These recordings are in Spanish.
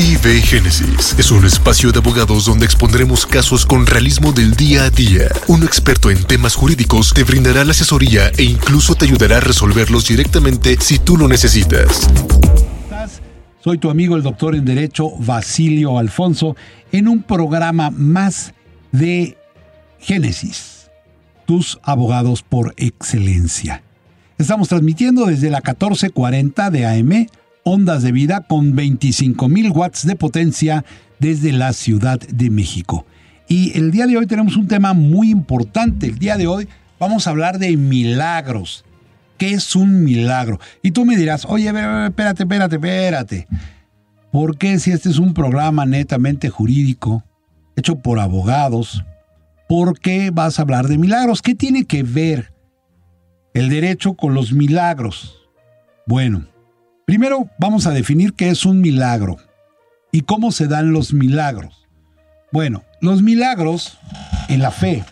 IB Génesis es un espacio de abogados donde expondremos casos con realismo del día a día. Un experto en temas jurídicos te brindará la asesoría e incluso te ayudará a resolverlos directamente si tú lo necesitas. Soy tu amigo el doctor en Derecho Basilio Alfonso en un programa más de Génesis, tus abogados por excelencia. Estamos transmitiendo desde la 1440 de AM ondas de vida con 25.000 watts de potencia desde la Ciudad de México. Y el día de hoy tenemos un tema muy importante. El día de hoy vamos a hablar de milagros. ¿Qué es un milagro? Y tú me dirás, oye, espérate, espérate, espérate. ¿Por qué si este es un programa netamente jurídico, hecho por abogados, por qué vas a hablar de milagros? ¿Qué tiene que ver el derecho con los milagros? Bueno, Primero vamos a definir qué es un milagro y cómo se dan los milagros. Bueno, los milagros en la fe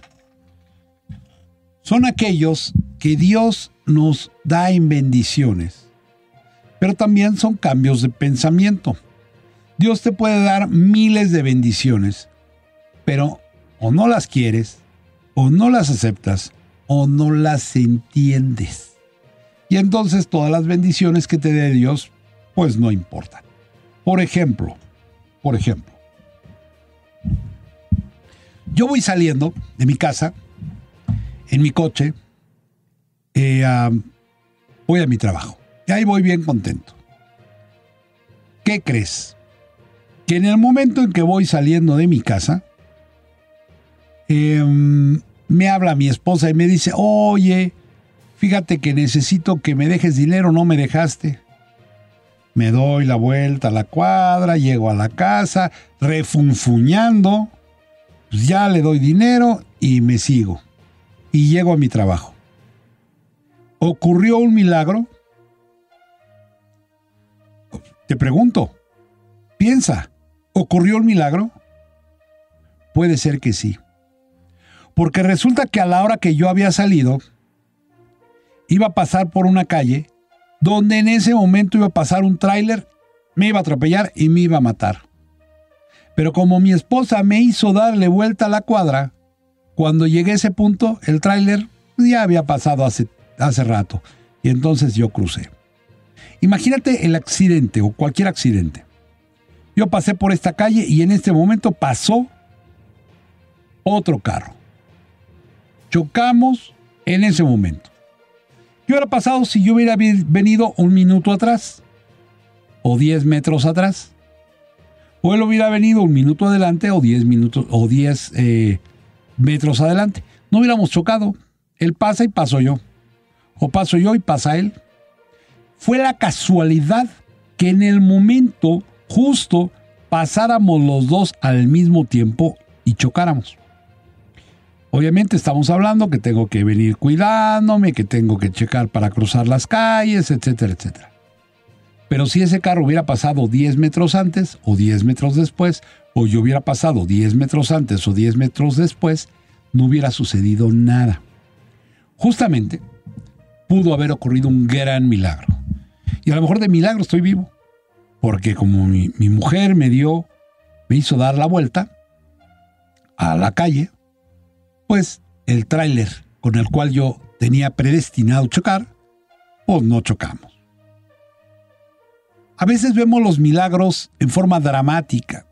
son aquellos que Dios nos da en bendiciones, pero también son cambios de pensamiento. Dios te puede dar miles de bendiciones, pero o no las quieres, o no las aceptas, o no las entiendes. Y entonces todas las bendiciones que te dé Dios, pues no importan. Por ejemplo, por ejemplo, yo voy saliendo de mi casa en mi coche, eh, voy a mi trabajo y ahí voy bien contento. ¿Qué crees? Que en el momento en que voy saliendo de mi casa, em, me habla mi esposa y me dice, oye, Fíjate que necesito que me dejes dinero, no me dejaste. Me doy la vuelta a la cuadra, llego a la casa, refunfuñando, pues ya le doy dinero y me sigo. Y llego a mi trabajo. ¿Ocurrió un milagro? Te pregunto, piensa, ¿ocurrió un milagro? Puede ser que sí. Porque resulta que a la hora que yo había salido, iba a pasar por una calle donde en ese momento iba a pasar un tráiler, me iba a atropellar y me iba a matar. Pero como mi esposa me hizo darle vuelta a la cuadra, cuando llegué a ese punto, el tráiler ya había pasado hace, hace rato y entonces yo crucé. Imagínate el accidente o cualquier accidente. Yo pasé por esta calle y en este momento pasó otro carro. Chocamos en ese momento. ¿Qué hubiera pasado si yo hubiera venido un minuto atrás? ¿O 10 metros atrás? ¿O él hubiera venido un minuto adelante o 10 minutos o 10 eh, metros adelante? No hubiéramos chocado. Él pasa y paso yo. O paso yo y pasa él. Fue la casualidad que en el momento justo pasáramos los dos al mismo tiempo y chocáramos. Obviamente estamos hablando que tengo que venir cuidándome, que tengo que checar para cruzar las calles, etcétera, etcétera. Pero si ese carro hubiera pasado 10 metros antes o 10 metros después, o yo hubiera pasado 10 metros antes o 10 metros después, no hubiera sucedido nada. Justamente, pudo haber ocurrido un gran milagro. Y a lo mejor de milagro estoy vivo. Porque como mi, mi mujer me dio, me hizo dar la vuelta a la calle, pues el tráiler con el cual yo tenía predestinado chocar, pues no chocamos. A veces vemos los milagros en forma dramática.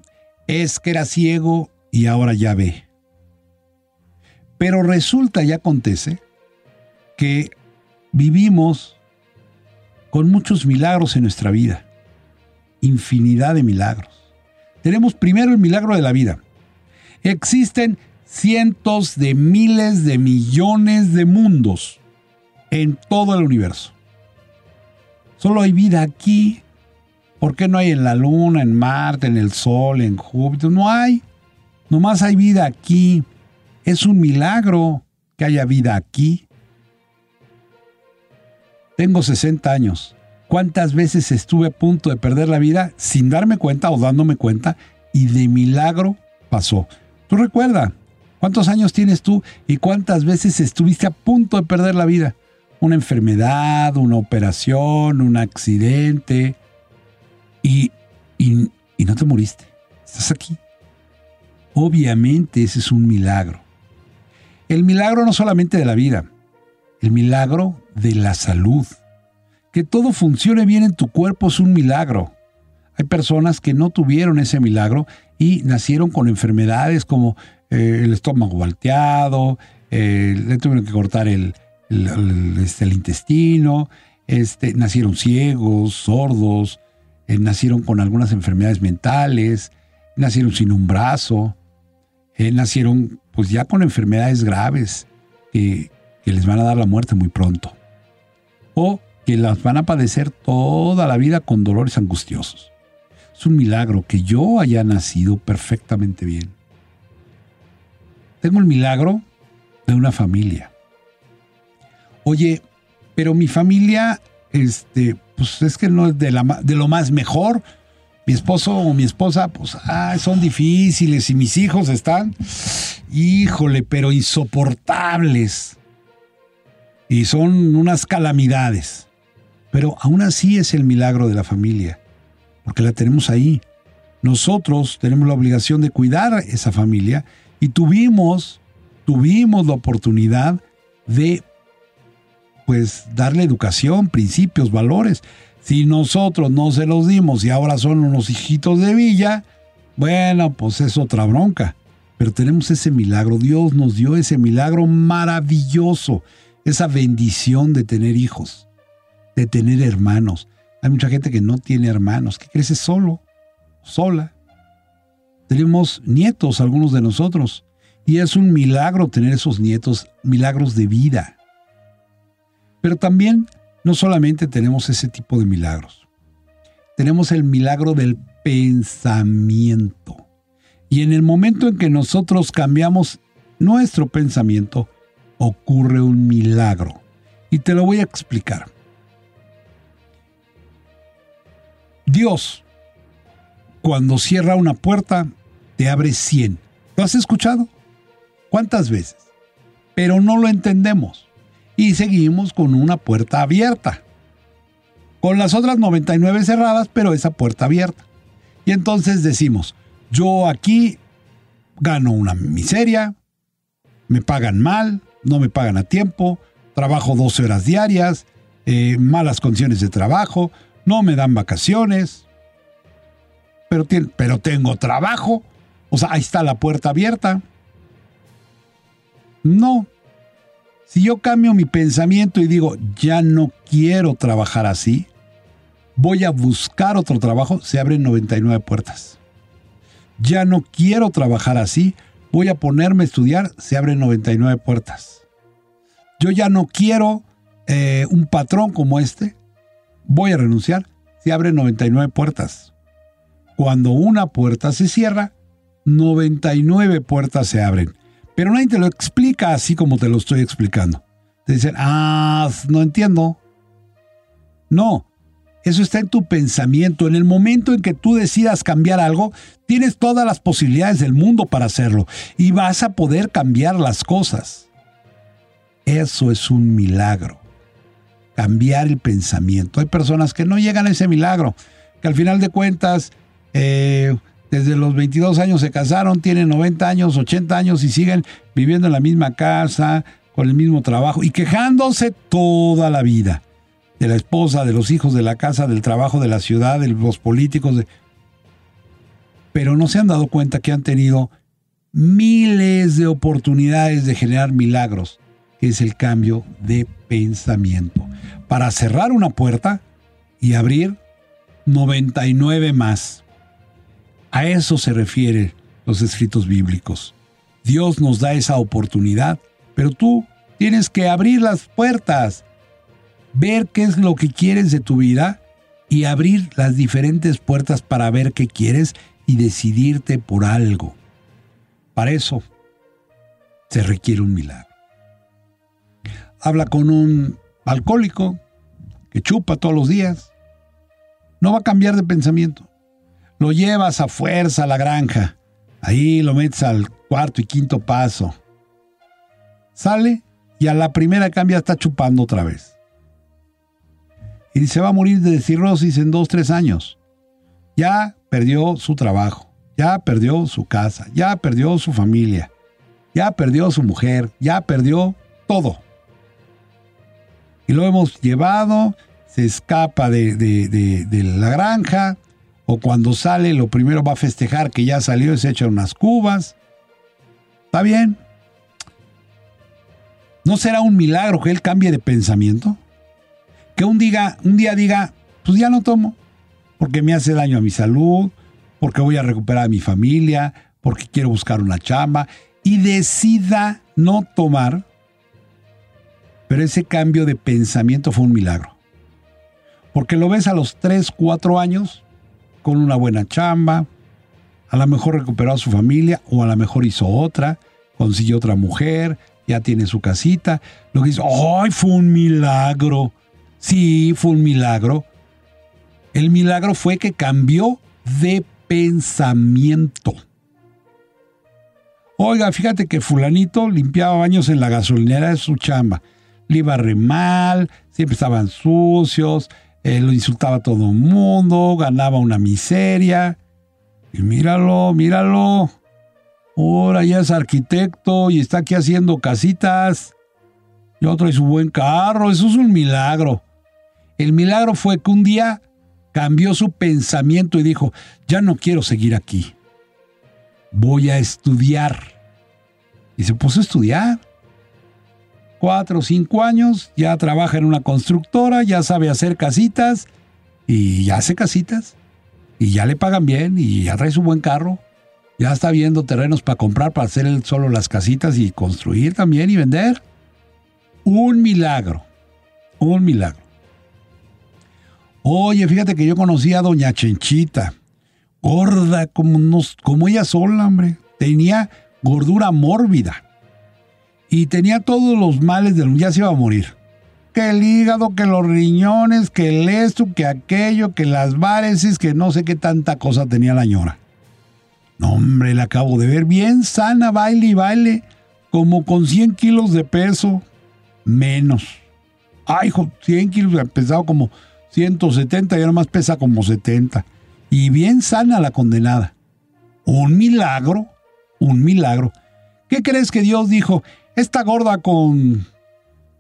Es que era ciego y ahora ya ve. Pero resulta y acontece que vivimos con muchos milagros en nuestra vida. Infinidad de milagros. Tenemos primero el milagro de la vida. Existen cientos de miles de millones de mundos en todo el universo. Solo hay vida aquí. ¿Por qué no hay en la Luna, en Marte, en el Sol, en Júpiter? No hay. Nomás hay vida aquí. Es un milagro que haya vida aquí. Tengo 60 años. ¿Cuántas veces estuve a punto de perder la vida sin darme cuenta o dándome cuenta y de milagro pasó? Tú recuerda, ¿Cuántos años tienes tú y cuántas veces estuviste a punto de perder la vida? Una enfermedad, una operación, un accidente y, y, no, te moriste, estás aquí. Obviamente ese es un milagro. El milagro no solamente de la vida, el milagro de la salud. Que todo funcione bien en tu cuerpo es un milagro. Hay personas que no tuvieron ese milagro y nacieron con enfermedades como eh, el estómago volteado, eh, le tuvieron que cortar el, este, el intestino, este, nacieron ciegos, sordos, eh, nacieron con algunas enfermedades mentales, nacieron sin un brazo, nacieron pues ya con enfermedades graves que, que les van a dar la muerte muy pronto. O que las van a padecer toda la vida con dolores angustiosos. Es un milagro que yo haya nacido perfectamente bien. Tengo el milagro de una familia. Oye, pero mi familia, este, pues es que no es de, lo más mejor. Mi esposo o mi esposa, pues, son difíciles y mis hijos están, híjole, pero insoportables. Y son unas calamidades. Pero aún así es el milagro de la familia, porque la tenemos ahí. Nosotros tenemos la obligación de cuidar esa familia y tuvimos, tuvimos la oportunidad de pues darle educación, principios, valores. Si nosotros no se los dimos y ahora son unos hijitos de villa, bueno, pues es otra bronca. Pero tenemos ese milagro, Dios nos dio ese milagro maravilloso, esa bendición de tener hijos, de tener hermanos. Hay mucha gente que no tiene hermanos, que crece solo, sola. Tenemos nietos, algunos de nosotros, y es un milagro tener esos nietos, milagros de vida. Pero también no solamente tenemos ese tipo de milagros, tenemos el milagro del pensamiento. Y en el momento en que nosotros cambiamos nuestro pensamiento, ocurre un milagro. Y te lo voy a explicar. Dios, cuando cierra una puerta, te abre 100. ¿Lo has escuchado? ¿Cuántas veces? Pero no lo entendemos y seguimos con una puerta abierta. Con las otras 99 cerradas, pero esa puerta abierta. Y entonces decimos, yo aquí gano una miseria, me pagan mal, no me pagan a tiempo, trabajo 12 horas diarias, eh, malas condiciones de trabajo, no me dan vacaciones, pero, pero tengo trabajo, o sea, ahí está la puerta abierta. No, si yo cambio mi pensamiento y digo, ya no quiero trabajar así, voy a buscar otro trabajo, se abren 99 puertas. Ya no quiero trabajar así, voy a ponerme a estudiar, se abren 99 puertas. Yo ya no quiero eh, un patrón como este, voy a renunciar, se abren 99 puertas. Cuando una puerta se cierra, 99 puertas se abren. Pero nadie te lo explica así como te lo estoy explicando. Te dicen, ah, no entiendo. No, eso está en tu pensamiento. En el momento en que tú decidas cambiar algo, tienes todas las posibilidades del mundo para hacerlo y vas a poder cambiar las cosas. Eso es un milagro. Cambiar el pensamiento. Hay personas que no llegan a ese milagro, que al final de cuentas eh, desde los 22 años se casaron, tienen 90 años, 80 años y siguen viviendo en la misma casa, con el mismo trabajo y quejándose toda la vida de la esposa, de los hijos, de la casa, del trabajo, de la ciudad, de los políticos. Pero no se han dado cuenta que han tenido miles de oportunidades de generar milagros, que es el cambio de pensamiento, para cerrar una puerta y abrir 99 más. A eso se refieren los escritos bíblicos. Dios nos da esa oportunidad, pero tú tienes que abrir las puertas, ver qué es lo que quieres de tu vida y abrir las diferentes puertas para ver qué quieres y decidirte por algo. Para eso se requiere un milagro. Habla con un alcohólico que chupa todos los días. No va a cambiar de pensamiento. Lo llevas a fuerza a la granja. Ahí lo metes al cuarto y quinto paso. Sale y a la primera cambia está chupando otra vez. Y se va a morir de cirrosis en dos, tres años. ya perdió su trabajo, ya perdió su casa, ya perdió su familia, ya perdió su mujer, ya perdió todo. Y lo hemos llevado, se escapa de, de la granja, o cuando sale lo primero va a festejar que ya salió y se echa unas cubas. Está bien. ¿No será un milagro que él cambie de pensamiento? Que un, un día diga, pues ya no tomo, porque me hace daño a mi salud, porque voy a recuperar a mi familia, porque quiero buscar una chamba, y decida no tomar. Pero ese cambio de pensamiento fue un milagro. Porque lo ves a los 3, 4 años con una buena chamba, a lo mejor recuperó a su familia o a lo mejor hizo otra, consiguió otra mujer, ya tiene su casita. Lo que dice, ¡ay, fue un milagro! Sí, fue un milagro. El milagro fue que cambió de pensamiento. Oiga, fíjate que fulanito limpiaba baños en la gasolinera de su chamba. Le iba re mal, siempre estaban sucios, eh, lo insultaba a todo el mundo, ganaba una miseria. Y míralo, míralo. Ahora ya es arquitecto y está aquí haciendo casitas. Y otro es su buen carro. Eso es un milagro. El milagro fue que un día cambió su pensamiento y dijo, ya no quiero seguir aquí. Voy a estudiar. Y se puso a estudiar cuatro o cinco años, ya trabaja en una constructora, ya sabe hacer casitas y ya hace casitas y ya le pagan bien y ya trae su buen carro. Ya está viendo terrenos para comprar, para hacer solo las casitas y construir también y vender. Un milagro. Un milagro. Oye, fíjate que yo conocí a Doña Chenchita. Gorda como, nos, como ella sola, hombre. Tenía gordura mórbida y tenía todos los males del ya se iba a morir. Que el hígado, que los riñones, que el esto, que aquello, que las varices, que no sé qué tanta cosa tenía la ñora. No, hombre, la acabo de ver bien sana, baile y baile, como con 100 kilos de peso, menos. Ay, hijo, 100 kilos, ha pesado como 170 y ahora más pesa como 70. Y bien sana la condenada. Un milagro, un milagro. ¿Qué crees que Dios dijo? Esta gorda con,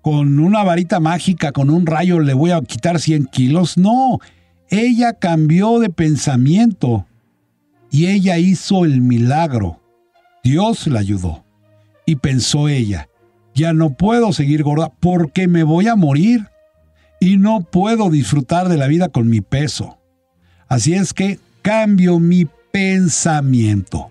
con una varita mágica, con un rayo, le voy a quitar 100 kilos. No, ella cambió de pensamiento y ella hizo el milagro. Dios la ayudó. Y pensó ella, ya no puedo seguir gorda porque me voy a morir y no puedo disfrutar de la vida con mi peso. Así es que cambio mi pensamiento.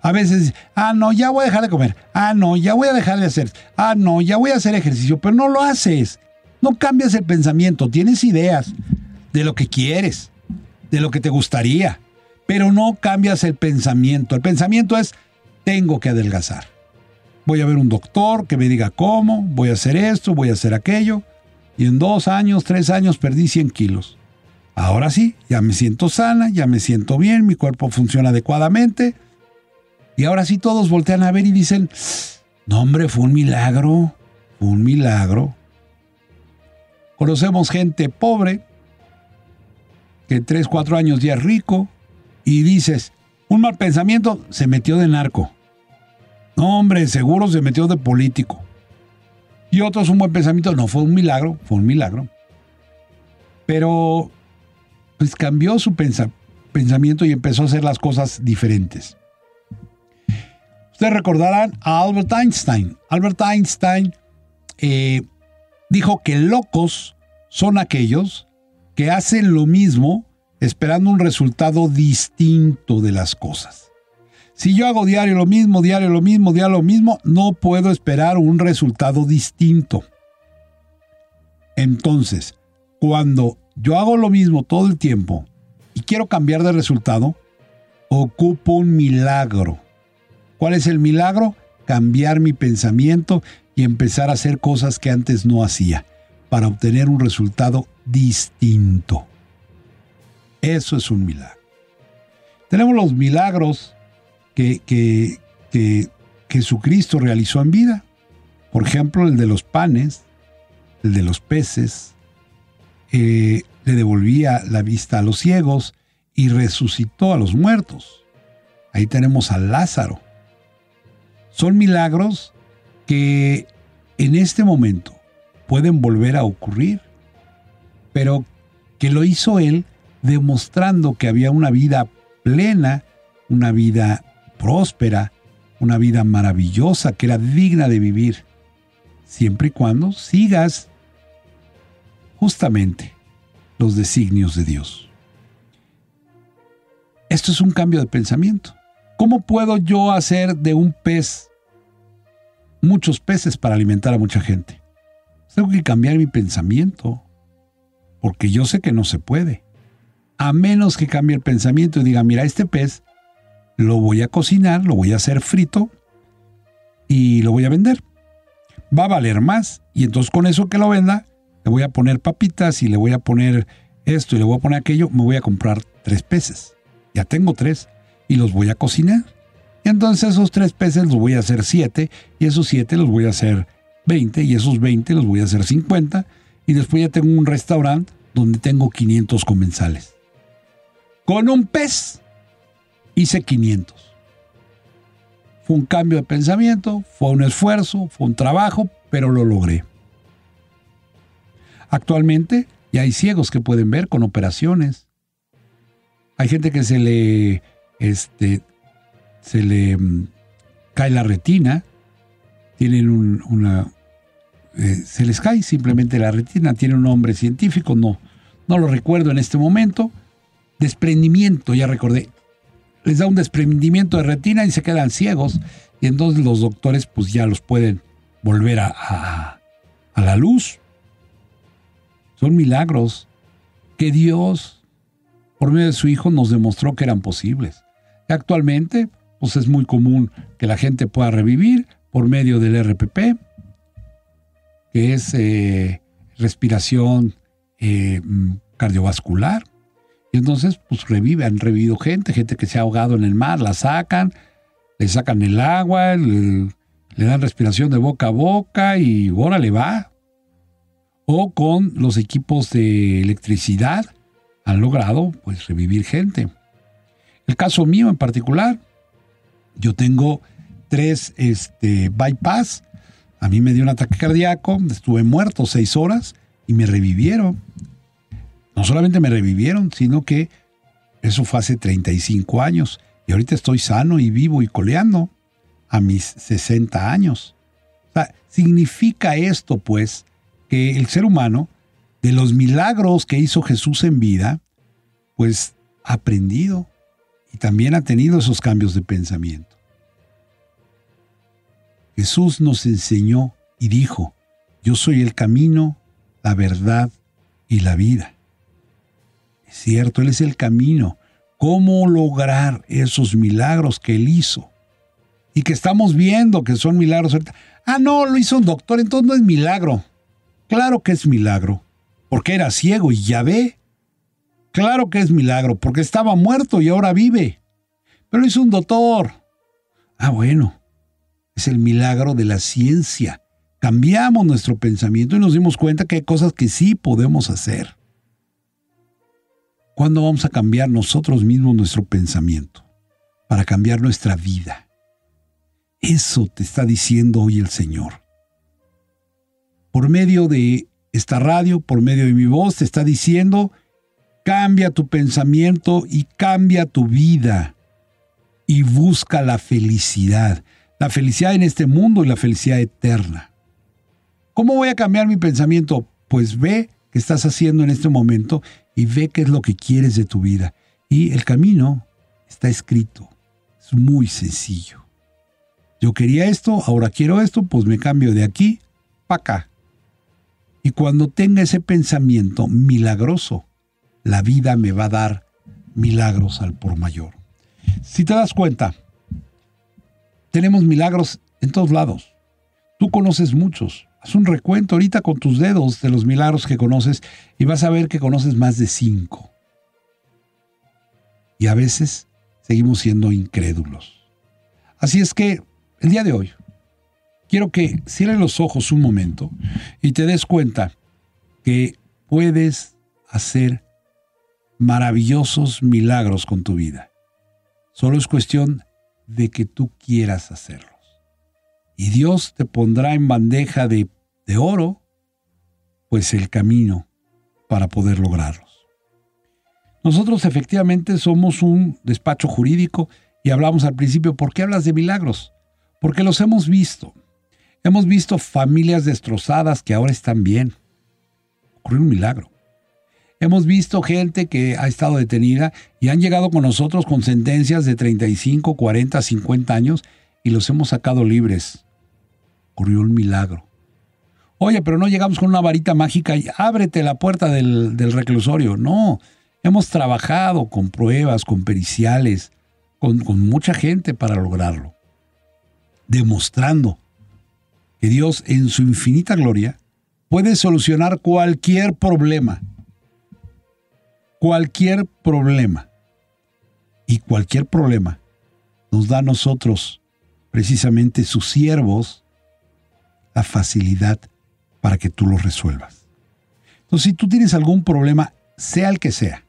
A veces, ah, no, ya voy a dejar de comer. Ah, no, ya voy a dejar de hacer. Ah, no, ya voy a hacer ejercicio, pero no lo haces. No cambias el pensamiento, tienes ideas de lo que quieres, de lo que te gustaría, pero no cambias el pensamiento. El pensamiento es, tengo que adelgazar. Voy a ver un doctor que me diga cómo, voy a hacer esto, voy a hacer aquello. Y en dos años, tres años perdí 100 kilos. Ahora sí, ya me siento sana, ya me siento bien, mi cuerpo funciona adecuadamente y ahora sí todos voltean a ver y dicen, no hombre, fue un milagro, fue un milagro. Conocemos gente pobre, que 3, 4 años ya es rico, y dices, un mal pensamiento se metió de narco. No, hombre, seguro se metió de político. Y otros un buen pensamiento, no, fue un milagro, fue un milagro. Pero, pues cambió su pensamiento y empezó a hacer las cosas diferentes. Ustedes recordarán a Albert Einstein. Albert Einstein eh, dijo que locos son aquellos que hacen lo mismo esperando un resultado distinto de las cosas. Si yo hago diario lo mismo, diario lo mismo, diario lo mismo, no puedo esperar un resultado distinto. Entonces, cuando yo hago lo mismo todo el tiempo y quiero cambiar de resultado, ocupo un milagro ¿Cuál es el milagro? Cambiar mi pensamiento y empezar a hacer cosas que antes no hacía para obtener un resultado distinto. Eso es un milagro. Tenemos los milagros que, que, Jesucristo realizó en vida. Por ejemplo, el de los panes, el de los peces, eh, le devolvía la vista a los ciegos y resucitó a los muertos. Ahí tenemos a Lázaro. Son milagros que en este momento pueden volver a ocurrir, pero que lo hizo él demostrando que había una vida plena, una vida próspera, una vida maravillosa, que era digna de vivir, siempre y cuando sigas justamente los designios de Dios. Esto es un cambio de pensamiento. ¿Cómo puedo yo hacer de un pez muchos peces para alimentar a mucha gente? Tengo que cambiar mi pensamiento, porque yo sé que no se puede. A menos que cambie el pensamiento y diga, mira, este pez lo voy a cocinar, lo voy a hacer frito y lo voy a vender. Va a valer más y entonces con eso que lo venda, le voy a poner papitas y le voy a poner esto y le voy a poner aquello, me voy a comprar tres peces. Ya tengo tres y los voy a cocinar. Entonces esos tres peces los voy a hacer siete y esos siete los voy a hacer 20 y esos 20 los voy a hacer 50 y después ya tengo un restaurante donde tengo 500 comensales. Con un pez hice 500. Fue un cambio de pensamiento, fue un esfuerzo, fue un trabajo, pero lo logré. Actualmente ya hay ciegos que pueden ver con operaciones. Hay gente que se le, este, se le mm, cae la retina, tienen una, eh, se les cae simplemente la retina, tiene un nombre científico, no, no lo recuerdo en este momento. Desprendimiento, ya recordé, les da un desprendimiento de retina y se quedan ciegos. Y entonces los doctores pues ya los pueden volver a, a la luz. Son milagros que Dios, por medio de su Hijo, nos demostró que eran posibles. Actualmente, pues es muy común que la gente pueda revivir por medio del RPP, que es eh, respiración eh, cardiovascular. Y entonces, pues revive, han revivido gente, gente que se ha ahogado en el mar, la sacan, le sacan el agua, le, dan respiración de boca a boca y ahora le va. O con los equipos de electricidad han logrado pues revivir gente. El caso mío en particular, yo tengo tres este, bypass. A mí me dio un ataque cardíaco, estuve muerto seis horas y me revivieron no solamente me revivieron, sino que eso fue hace 35 años y ahorita estoy sano y vivo y coleando a mis 60 años. O sea, significa esto, pues, que el ser humano, de los milagros que hizo Jesús en vida, pues ha aprendido y también ha tenido esos cambios de pensamiento. Jesús nos enseñó y dijo, yo soy el camino, la verdad y la vida. Es cierto, Él es el camino. ¿Cómo lograr esos milagros que Él hizo? Y que estamos viendo que son milagros. Ah, no, lo hizo un doctor, entonces no es milagro. Claro que es milagro, porque era ciego y ya ve. Claro que es milagro, porque estaba muerto y ahora vive. Pero hizo un doctor. Ah, bueno, es el milagro de la ciencia. Cambiamos nuestro pensamiento y nos dimos cuenta que hay cosas que sí podemos hacer. ¿Cuándo vamos a cambiar nosotros mismos nuestro pensamiento? Para cambiar nuestra vida. Eso te está diciendo hoy el Señor. Por medio de esta radio, por medio de mi voz, te está diciendo, cambia tu pensamiento y cambia tu vida. Y busca la felicidad. La felicidad en este mundo y la felicidad eterna. ¿Cómo voy a cambiar mi pensamiento? Pues ve qué estás haciendo en este momento y ve qué es lo que quieres de tu vida. Y el camino está escrito. Es muy sencillo. Yo quería esto, ahora quiero esto, pues me cambio de aquí para acá. Y cuando tenga ese pensamiento milagroso, la vida me va a dar milagros al por mayor. Si te das cuenta, tenemos milagros en todos lados. Tú conoces muchos. Haz un recuento ahorita con tus dedos de los milagros que conoces y vas a ver que conoces más de cinco. Y a veces seguimos siendo incrédulos. Así es que el día de hoy quiero que cierres los ojos un momento y te des cuenta que puedes hacer maravillosos milagros con tu vida. Solo es cuestión de que tú quieras hacerlos. Y Dios te pondrá en bandeja de, de oro, pues el camino para poder lograrlos. Nosotros efectivamente somos un despacho jurídico y hablamos al principio, ¿por qué hablas de milagros? Porque los hemos visto. Hemos visto familias destrozadas que ahora están bien. Ocurrió un milagro. Hemos visto gente que ha estado detenida y han llegado con nosotros con sentencias de 35, 40, 50 años y los hemos sacado libres. Ocurrió un milagro. Oye, pero no llegamos con una varita mágica y ábrete la puerta del, reclusorio. No, hemos trabajado con pruebas, con periciales, con mucha gente para lograrlo. Demostrando que Dios en su infinita gloria puede solucionar cualquier problema cualquier problema. Y cualquier problema nos da a nosotros, precisamente sus siervos, la facilidad para que tú lo resuelvas. Entonces, si tú tienes algún problema, sea el que sea,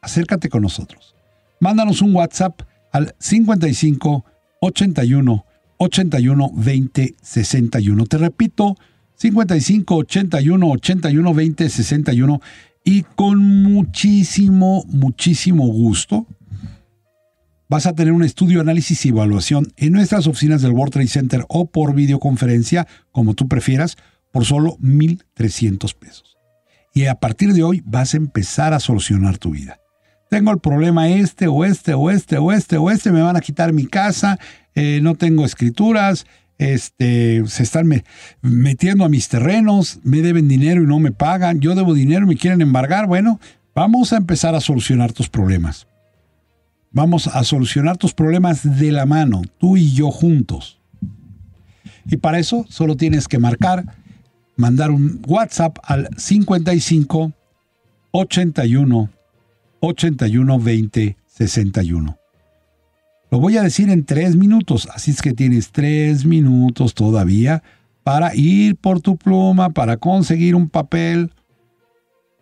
acércate con nosotros. Mándanos un WhatsApp al 55 81 81 20 61. Te repito, 55 81 81 20 61 y con muchísimo, muchísimo gusto vas a tener un estudio, análisis y evaluación en nuestras oficinas del World Trade Center o por videoconferencia, como tú prefieras, por solo 1.300 pesos. Y a partir de hoy vas a empezar a solucionar tu vida. Tengo el problema este o este o este o este o este, me van a quitar mi casa, eh, no tengo escrituras, este, se están metiendo a mis terrenos, me deben dinero y no me pagan, yo debo dinero y me quieren embargar. Bueno, vamos a empezar a solucionar tus problemas. Vamos a solucionar tus problemas de la mano, tú y yo juntos. Y para eso solo tienes que marcar, mandar un WhatsApp al 55 81 81 20 61. Lo voy a decir en tres minutos, así es que tienes tres minutos todavía para ir por tu pluma, para conseguir un papel,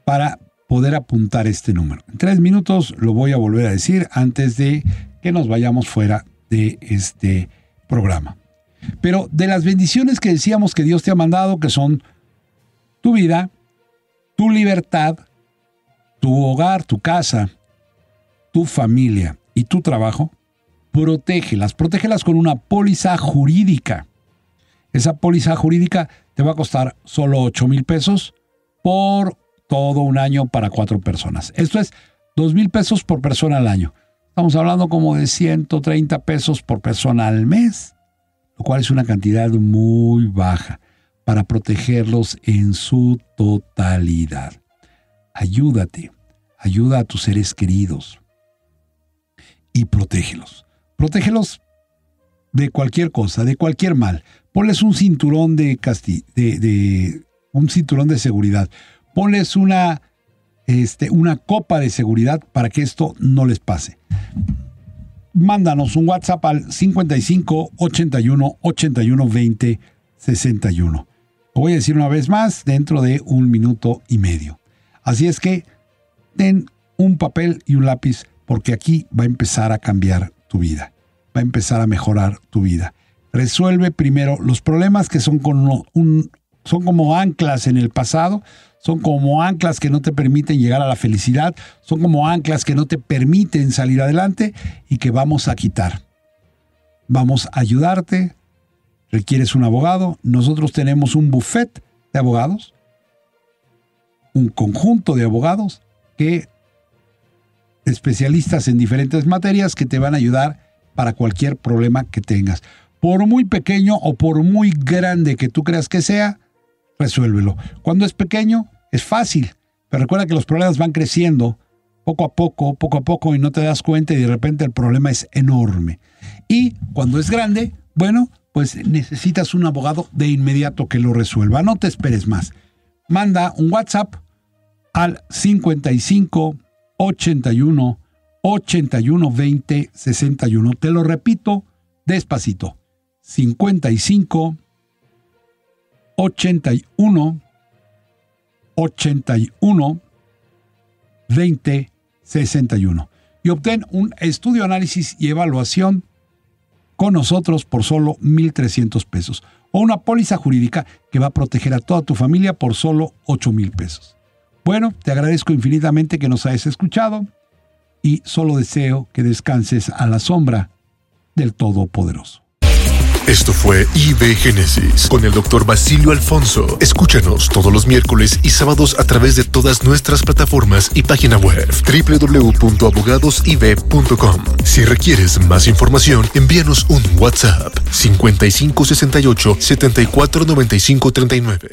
para poder apuntar este número. En tres minutos lo voy a volver a decir antes de que nos vayamos fuera de este programa. Pero de las bendiciones que decíamos que Dios te ha mandado, que son tu vida, tu libertad, tu hogar, tu casa, tu familia y tu trabajo, protégelas, protégelas con una póliza jurídica. Esa póliza jurídica te va a costar solo 8 mil pesos por todo un año para cuatro personas. Esto es 2 mil pesos por persona al año. Estamos hablando como de 130 pesos por persona al mes, lo cual es una cantidad muy baja para protegerlos en su totalidad. Ayúdate, ayuda a tus seres queridos y protégelos. Protégelos de cualquier cosa, de cualquier mal. Ponles un cinturón de, un cinturón de seguridad. Ponles una, este, una copa de seguridad para que esto no les pase. Mándanos un WhatsApp al 55 81 81 20 61. Lo voy a decir una vez más dentro de un minuto y medio. Así es que den un papel y un lápiz porque aquí va a empezar a cambiar tu vida, va a empezar a mejorar tu vida. Resuelve primero los problemas que son, un, son como anclas en el pasado, son como anclas que no te permiten llegar a la felicidad, son como anclas que no te permiten salir adelante y que vamos a quitar. Vamos a ayudarte. Requieres un abogado. Nosotros tenemos un buffet de abogados, un conjunto de abogados que especialistas en diferentes materias que te van a ayudar para cualquier problema que tengas. Por muy pequeño o por muy grande que tú creas que sea, resuélvelo. Cuando es pequeño, es fácil, pero recuerda que los problemas van creciendo poco a poco, poco a poco, y no te das cuenta y de repente el problema es enorme. Y cuando es grande, bueno, pues necesitas un abogado de inmediato que lo resuelva. No te esperes más. Manda un WhatsApp al 55 81 81 20 61. Te lo repito despacito. 55 81 81 2061 y obtén un estudio, análisis y evaluación con nosotros por solo 1.300 pesos o una póliza jurídica que va a proteger a toda tu familia por solo 8 mil pesos. Bueno, te agradezco infinitamente que nos hayas escuchado y solo deseo que descanses a la sombra del Todopoderoso. Esto fue IB Génesis con el doctor Basilio Alfonso. Escúchanos todos los miércoles y sábados a través de todas nuestras plataformas y página web www.abogadosib.com. Si requieres más información, envíanos un WhatsApp 5568 749539.